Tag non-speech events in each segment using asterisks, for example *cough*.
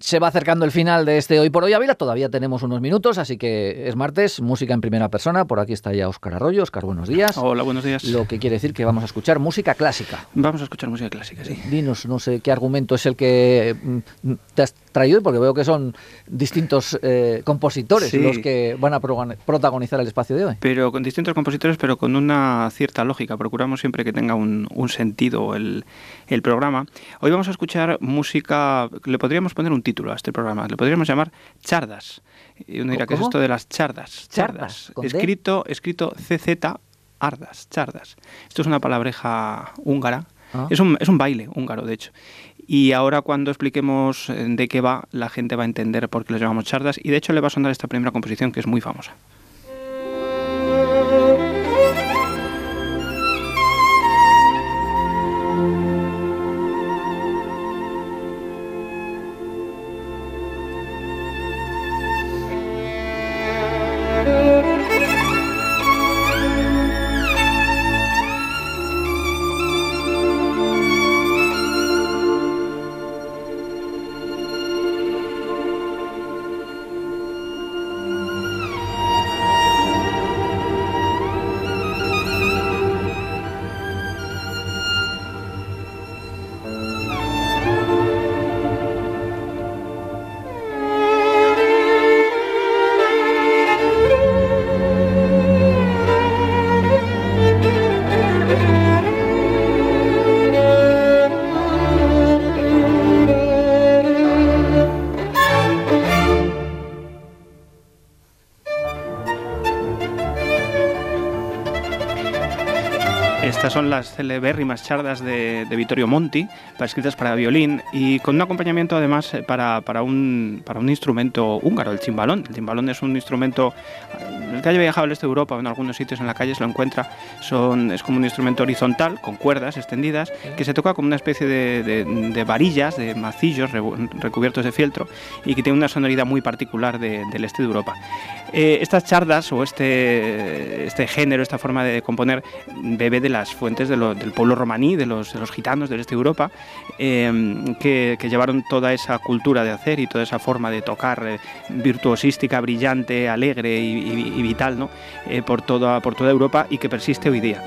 Se va acercando el final de este Hoy por Hoy Ávila, todavía tenemos unos minutos, así que es martes, música en primera persona, por aquí está ya Óscar Arroyo. Óscar, buenos días. Hola, buenos días. Lo que quiere decir que vamos a escuchar música clásica. Vamos a escuchar música clásica, sí. Dinos, no sé qué argumento es el que mm, te has traído, porque veo que son distintos eh, compositores Sí. los que van a protagonizar el espacio de hoy. Pero con distintos compositores, pero con una cierta lógica. Procuramos siempre que tenga un, un sentido el, el programa. Hoy vamos a escuchar música, le podríamos poner un título a este programa, le podríamos llamar Chardas. Y uno dirá, ¿qué es esto de las chardas? Chardas, D. Escrito, escrito CZ Ardas, chardas. Esto es una palabreja húngara. Ah. Es, un, es un baile húngaro, de hecho. Y ahora cuando expliquemos eh, de qué va, la gente va a entender por qué lo llamamos chardas. Y de hecho le va a sonar esta primera composición que es muy famosa. Estas son las celebérrimas chardas de, de Vittorio Monti, escritas para violín y con un acompañamiento además eh, para, para un, para un instrumento húngaro, el chimbalón. El chimbalón es un instrumento, el que haya viajado al este de Europa o en algunos sitios en la calle se lo encuentra, son, es como un instrumento horizontal con cuerdas extendidas que se toca como una especie de, de- de varillas, de macillos recubiertos de fieltro y que tiene una sonoridad muy particular de- del este de Europa. Eh, estas chardas o este, este género, esta forma de componer, bebe de las fuentes de del pueblo romaní, de los, de los gitanos del este de Europa, eh, que, llevaron toda esa cultura de hacer y toda esa forma de tocar eh, virtuosística, brillante, alegre y, vital ¿no? Eh, por, toda, por toda Europa y que persiste hoy día.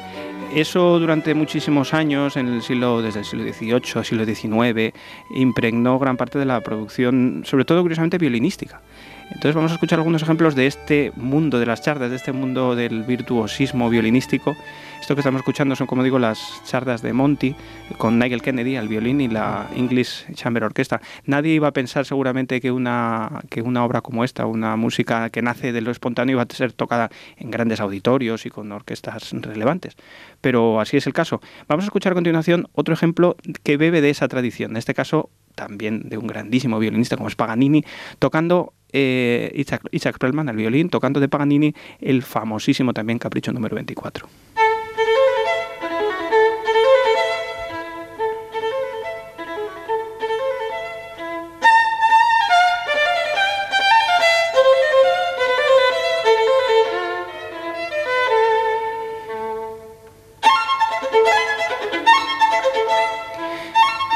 Eso durante muchísimos años, en el siglo, desde el siglo XVIII, siglo XIX, impregnó gran parte de la producción, sobre todo curiosamente violinística. Entonces vamos a escuchar algunos ejemplos de este mundo de las chardas, de este mundo del virtuosismo violinístico. Esto que estamos escuchando son, como digo, las chardas de Monty con Nigel Kennedy al violín y la English Chamber Orchestra. Nadie iba a pensar seguramente que una, que una obra como esta, una música que nace de lo espontáneo, iba a ser tocada en grandes auditorios y con orquestas relevantes. Pero así es el caso. Vamos a escuchar a continuación otro ejemplo que bebe de esa tradición. En este caso, también de un grandísimo violinista como es Paganini, tocando eh, Isaac, Isaac Perlman al violín, tocando de Paganini el famosísimo también Capricho número 24.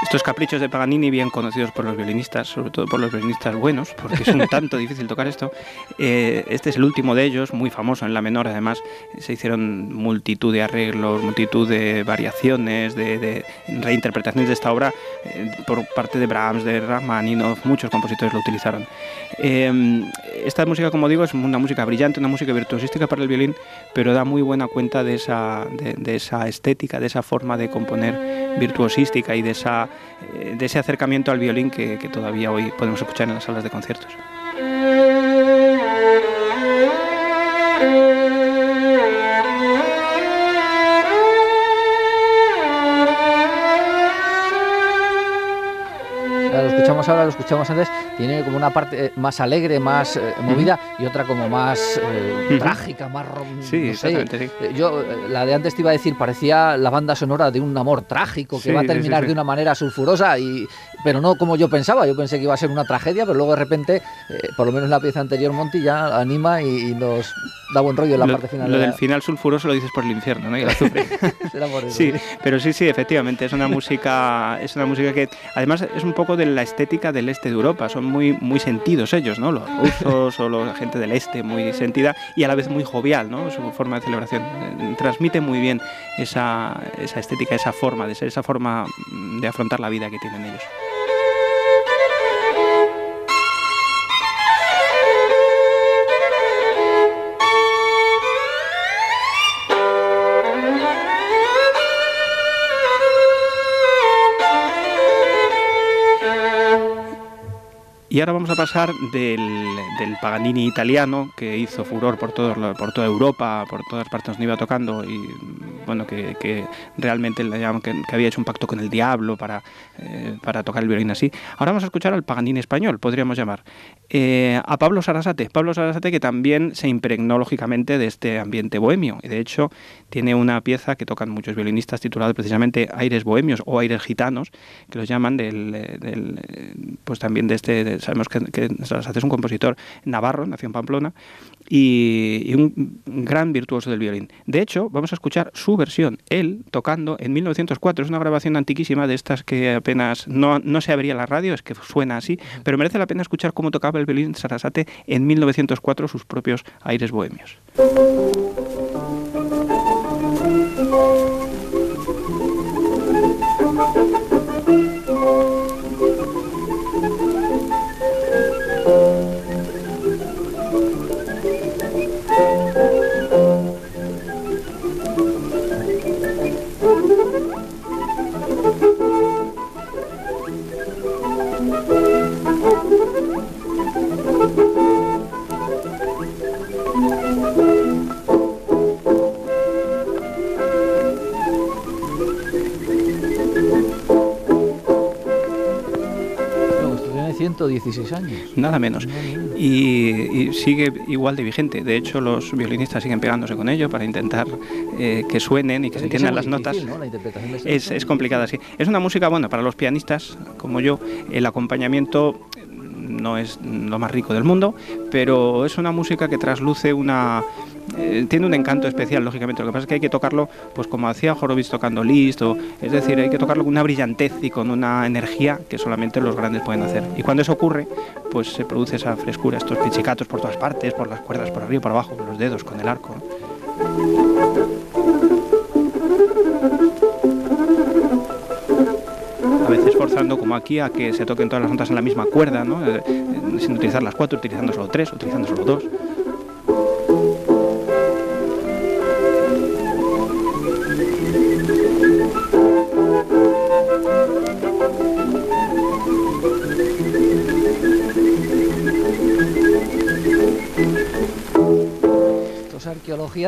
Estos caprichos de Paganini, bien conocidos por los violinistas, sobre todo por los violinistas buenos, porque es un *laughs* tanto difícil tocar esto. eh, este es el último de ellos, muy famoso en la menor, además. Se hicieron multitud de arreglos, multitud de variaciones, de, de reinterpretaciones de esta obra eh, por parte de Brahms, de Rachmaninoff, muchos compositores lo utilizaron. Eh, esta música, como digo, es una música brillante, una música virtuosística para el violín, pero da muy buena cuenta de esa, de, de esa estética, de esa forma de componer virtuosística y de, esa, de ese acercamiento al violín que, que todavía hoy podemos escuchar en las salas de conciertos. Escuchamos ahora, lo escuchamos antes, tiene como una parte eh, más alegre, más eh, movida y otra como más eh, trágica, más... rom- Sí, no sé. sí. Eh, Yo, eh, la de antes te iba a decir, parecía la banda sonora de un amor trágico que Sí, va a terminar sí. de una manera sulfurosa, y, pero no como yo pensaba. Yo pensé que iba a ser una tragedia, pero luego de repente, eh, por lo menos en la pieza anterior, Monty ya anima y, y nos da buen rollo en la lo, parte final. lo de del la- final sulfuroso lo dices por el infierno, ¿no? Y el azufre. *laughs* Sí, pero sí, sí, efectivamente, es una música, es una música que además es un poco de la estética del este de Europa. Son muy, muy sentidos ellos, ¿no? Los rusos o la gente del este, muy sentida y a la vez muy jovial, ¿no? Su forma de celebración. Eh, transmite muy bien esa, esa estética, esa forma de ser, esa forma de afrontar la vida que tienen ellos. Y ahora vamos a pasar del, del, Paganini italiano, que hizo furor por, todo, por toda Europa, por todas partes donde iba tocando, y bueno, que, que realmente que, que, había hecho un pacto con el diablo para, eh, para tocar el violín así. Ahora vamos a escuchar al Paganini español, podríamos llamar. Eh, a Pablo Sarasate. Pablo Sarasate que también se impregnó lógicamente de este ambiente bohemio. Y de hecho tiene una pieza que tocan muchos violinistas titulada precisamente Aires Bohemios o Aires Gitanos, que los llaman del, del pues también de este sabemos que, que es un compositor navarro, nació en Pamplona, y, un gran virtuoso del violín. De hecho, vamos a escuchar su versión, él tocando en 1904. Es una grabación antiquísima de estas que apenas no, no se abría la radio, es que suena así, pero merece la pena escuchar cómo tocaba el violín Sarasate en 1904 sus propios aires bohemios. 116 años. Nada menos. Y, y, sigue igual de vigente. De hecho, los violinistas siguen pegándose con ello para intentar eh, que suenen y que Pero se que entiendan las notas. Es, es complicada, sí. Es una música, bueno, para los pianistas como yo, el acompañamiento no es lo más rico del mundo, pero es una música que trasluce una... eh, tiene un encanto especial, lógicamente. Lo que pasa es que hay que tocarlo, pues como hacía Horowitz tocando Liszt, o, es decir, hay que tocarlo con una brillantez y con una energía que solamente los grandes pueden hacer. Y cuando eso ocurre, pues se produce esa frescura, estos pichicatos por todas partes, por las cuerdas, por arriba, por abajo, con los dedos, con el arco. a veces forzando como aquí a que se toquen todas las notas en la misma cuerda, ¿no? Eh, eh, sin utilizar las cuatro, utilizando solo tres, utilizando solo dos.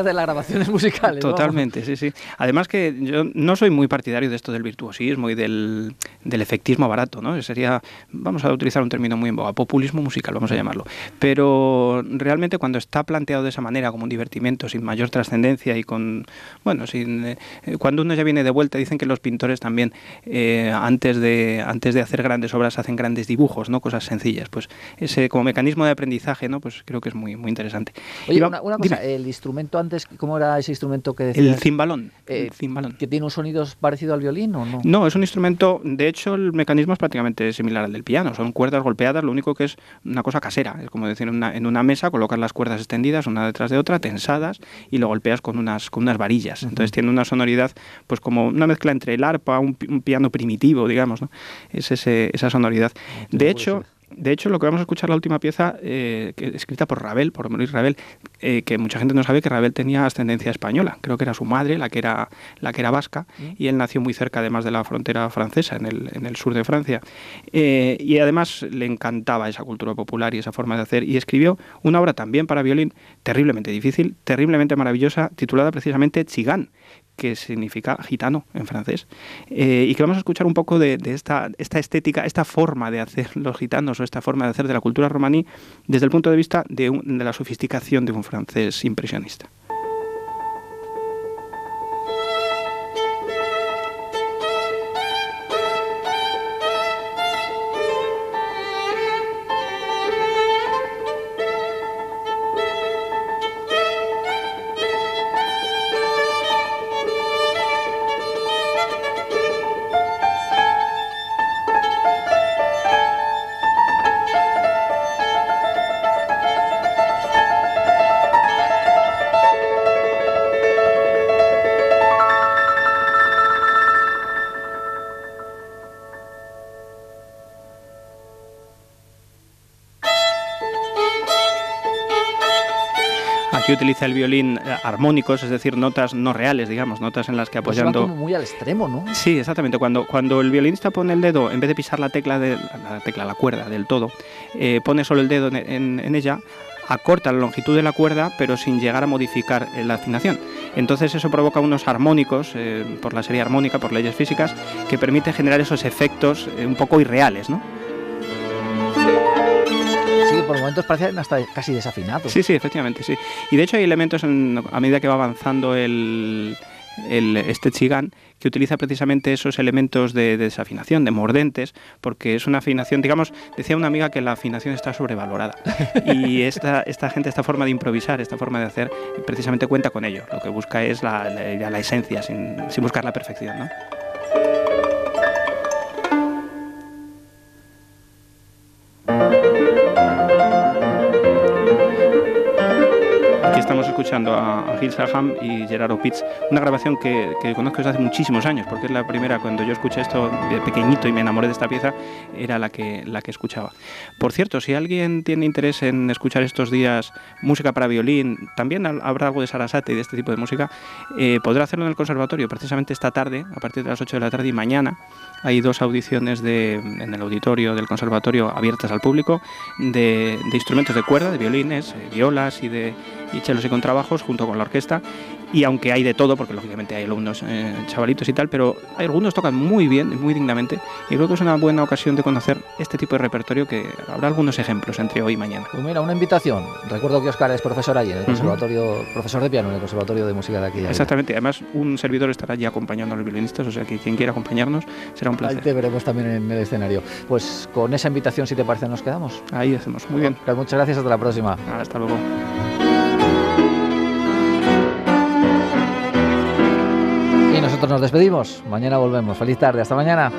De las grabaciones musicales. Totalmente, sí, sí. Además que yo no soy muy partidario de esto del virtuosismo y del, del efectismo barato, ¿no? Sería, vamos a utilizar un término muy en boga, populismo musical, vamos a llamarlo. Pero realmente cuando está planteado de esa manera, como un divertimento, sin mayor trascendencia y con, bueno, sin, eh, cuando uno ya viene de vuelta, dicen que los pintores también, eh, antes, de, antes de hacer grandes obras, hacen grandes dibujos, ¿no? Cosas sencillas. Pues ese como mecanismo de aprendizaje, ¿no? Pues creo que es muy, muy interesante. Oye, Y va- una, una cosa, dime. el instrumento antes, ¿cómo era ese instrumento que decías? el cimbalón. Eh, el cimbalón. ¿Que tiene un sonido parecido al violín o no? No, es un instrumento, de hecho el mecanismo es prácticamente similar al del piano, son cuerdas golpeadas, lo único que es una cosa casera, es como decir, en una, en una mesa colocas las cuerdas extendidas una detrás de otra, tensadas, y lo golpeas con unas, con unas varillas. Entonces tiene una sonoridad, pues como una mezcla entre el arpa, un, un piano primitivo, digamos, ¿no? Es ese, esa sonoridad. De hecho... De hecho, lo que vamos a escuchar la última pieza, eh, que- escrita por Ravel, por Maurice Ravel, eh, que mucha gente no sabe que Ravel tenía ascendencia española. Creo que era su madre, la que era, la que era vasca, y él nació muy cerca, además de la frontera francesa, en el, en el sur de Francia. Eh, y además le encantaba esa cultura popular y esa forma de hacer, y escribió una obra también para violín terriblemente difícil, terriblemente maravillosa, titulada precisamente Chigán que significa gitano en francés, eh, y que vamos a escuchar un poco de, esta, esta estética, esta forma de hacer los gitanos o esta forma de hacer de la cultura romaní desde el punto de vista de, un- de la sofisticación de un francés impresionista. Que utiliza el violín eh, armónicos, es decir, notas no reales, digamos, notas en las que Pues apoyando... va como muy al extremo, ¿no? Sí, exactamente. Cuando, cuando el violinista pone el dedo, en vez de pisar la tecla, de, la tecla, la cuerda del todo, eh, pone solo el dedo en, en- en ella, acorta la longitud de la cuerda, pero sin llegar a modificar eh, la afinación. Entonces eso provoca unos armónicos, eh, por la serie armónica, por leyes físicas, que permite generar esos efectos eh, un poco irreales, ¿no? Por momentos parecen hasta casi desafinados. Sí, sí, efectivamente, sí. Y de hecho hay elementos en- a medida que va avanzando el, el- este chigán que utiliza precisamente esos elementos de, de desafinación, de mordentes, porque es una afinación, digamos, decía una amiga que la afinación está sobrevalorada. Y *laughs* esta, esta gente, esta forma de improvisar, esta forma de hacer, precisamente cuenta con ello. Lo que busca es la, la- la esencia, sin, sin buscar la perfección, ¿no? Escuchando a, a Gil Saham y Gerardo Pitts, una grabación que, que conozco desde hace muchísimos años, porque es la primera, cuando yo escuché esto de pequeñito y me enamoré de esta pieza, era la que, la que escuchaba. Por cierto, si alguien tiene interés en escuchar estos días música para violín, también habrá algo de Sarasate y de este tipo de música, eh, podrá hacerlo en el conservatorio, precisamente esta tarde, a partir de las 8 de la tarde y mañana. Hay dos audiciones de, en el auditorio del conservatorio abiertas al público de, de instrumentos de cuerda, de violines, eh, violas y de y chelos y contrabajos junto con la orquesta. Y aunque hay de todo, porque lógicamente hay alumnos eh, chavalitos y tal, pero algunos tocan muy bien, muy dignamente. Y creo que es una buena ocasión de conocer este tipo de repertorio que habrá algunos ejemplos entre hoy y mañana. Pues mira, una invitación. Recuerdo que Oscar es profesor allí en el conservatorio, profesor de piano en el conservatorio de música de aquí. de. Exactamente. Además, un servidor estará allí acompañando a los violinistas, o sea que quien quiera acompañarnos será un Ahí placer. te veremos también en el escenario. Pues con esa invitación, si te parece, nos quedamos. Ahí hacemos. Muy bien. Oscar, muchas gracias, hasta la próxima. Hasta luego. Nos despedimos. Mañana volvemos. Feliz tarde. Hasta mañana.